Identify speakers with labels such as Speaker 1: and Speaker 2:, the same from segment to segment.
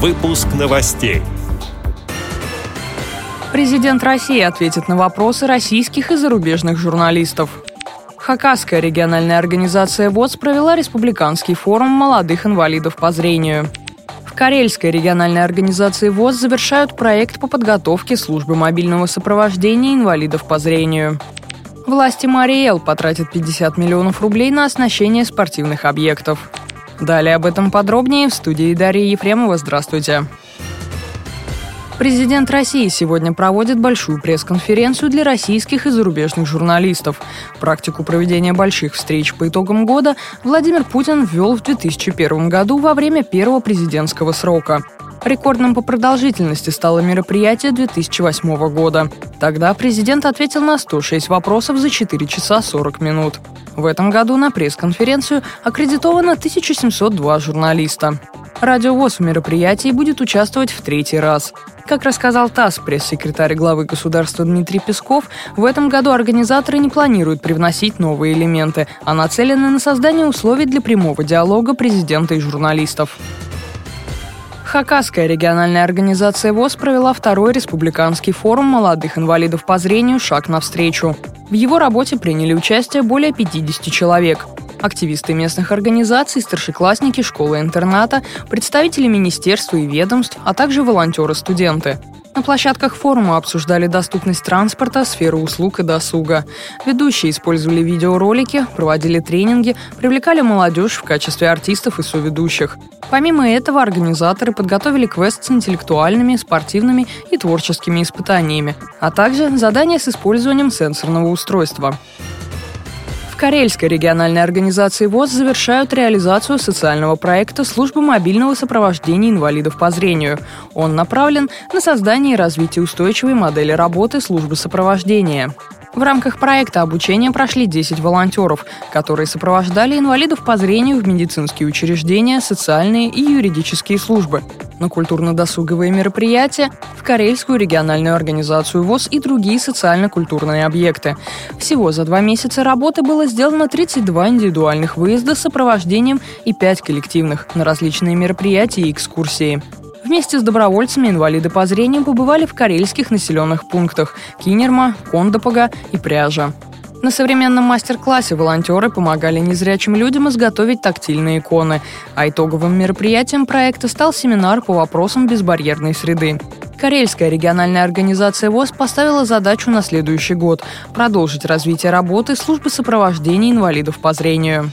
Speaker 1: Выпуск новостей.
Speaker 2: Президент России ответит на вопросы российских и зарубежных журналистов. Хакасская региональная организация ВОЗ провела республиканский форум молодых инвалидов по зрению. В Карельской региональной организации ВОЗ завершают проект по подготовке службы мобильного сопровождения инвалидов по зрению. Власти Мариэл потратят 50 миллионов рублей на оснащение спортивных объектов. Далее об этом подробнее в студии Дарья Ефремова. Здравствуйте. Президент России сегодня проводит большую пресс-конференцию для российских и зарубежных журналистов. Практику проведения больших встреч по итогам года Владимир Путин ввел в 2001 году во время первого президентского срока. Рекордным по продолжительности стало мероприятие 2008 года. Тогда президент ответил на 106 вопросов за 4 часа 40 минут. В этом году на пресс-конференцию аккредитовано 1702 журналиста. Радиовоз в мероприятии будет участвовать в третий раз. Как рассказал ТАСС пресс-секретарь главы государства Дмитрий Песков, в этом году организаторы не планируют привносить новые элементы, а нацелены на создание условий для прямого диалога президента и журналистов. Хакасская региональная организация ВОЗ провела второй республиканский форум молодых инвалидов по зрению «Шаг навстречу». В его работе приняли участие более 50 человек. Активисты местных организаций, старшеклассники школы-интерната, представители министерства и ведомств, а также волонтеры-студенты. На площадках форума обсуждали доступность транспорта, сферу услуг и досуга. Ведущие использовали видеоролики, проводили тренинги, привлекали молодежь в качестве артистов и соведущих. Помимо этого, организаторы подготовили квест с интеллектуальными, спортивными и творческими испытаниями, а также задания с использованием сенсорного устройства. Карельской региональной организации ВОЗ завершают реализацию социального проекта службы мобильного сопровождения инвалидов по зрению. Он направлен на создание и развитие устойчивой модели работы службы сопровождения. В рамках проекта обучения прошли 10 волонтеров, которые сопровождали инвалидов по зрению в медицинские учреждения, социальные и юридические службы, на культурно-досуговые мероприятия, в Карельскую региональную организацию ВОЗ и другие социально-культурные объекты. Всего за два месяца работы было сделано 32 индивидуальных выезда с сопровождением и 5 коллективных на различные мероприятия и экскурсии. Вместе с добровольцами инвалиды по зрению побывали в карельских населенных пунктах Кинерма, Кондопога и Пряжа. На современном мастер-классе волонтеры помогали незрячим людям изготовить тактильные иконы, а итоговым мероприятием проекта стал семинар по вопросам безбарьерной среды. Карельская региональная организация ВОЗ поставила задачу на следующий год – продолжить развитие работы службы сопровождения инвалидов по зрению.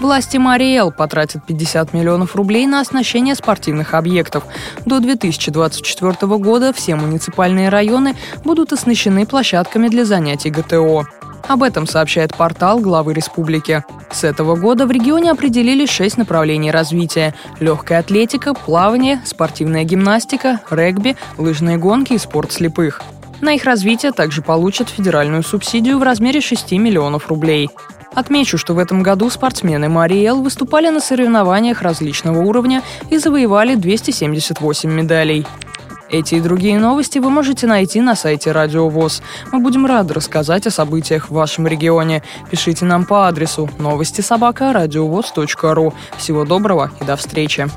Speaker 2: Власти Мариэл потратят 50 миллионов рублей на оснащение спортивных объектов. До 2024 года все муниципальные районы будут оснащены площадками для занятий ГТО. Об этом сообщает портал главы республики. С этого года в регионе определили шесть направлений развития – легкая атлетика, плавание, спортивная гимнастика, регби, лыжные гонки и спорт слепых. На их развитие также получат федеральную субсидию в размере 6 миллионов рублей. Отмечу, что в этом году спортсмены Мариэл выступали на соревнованиях различного уровня и завоевали 278 медалей. Эти и другие новости вы можете найти на сайте Радио ВОЗ. Мы будем рады рассказать о событиях в вашем регионе. Пишите нам по адресу новости собака ру. Всего доброго и до встречи.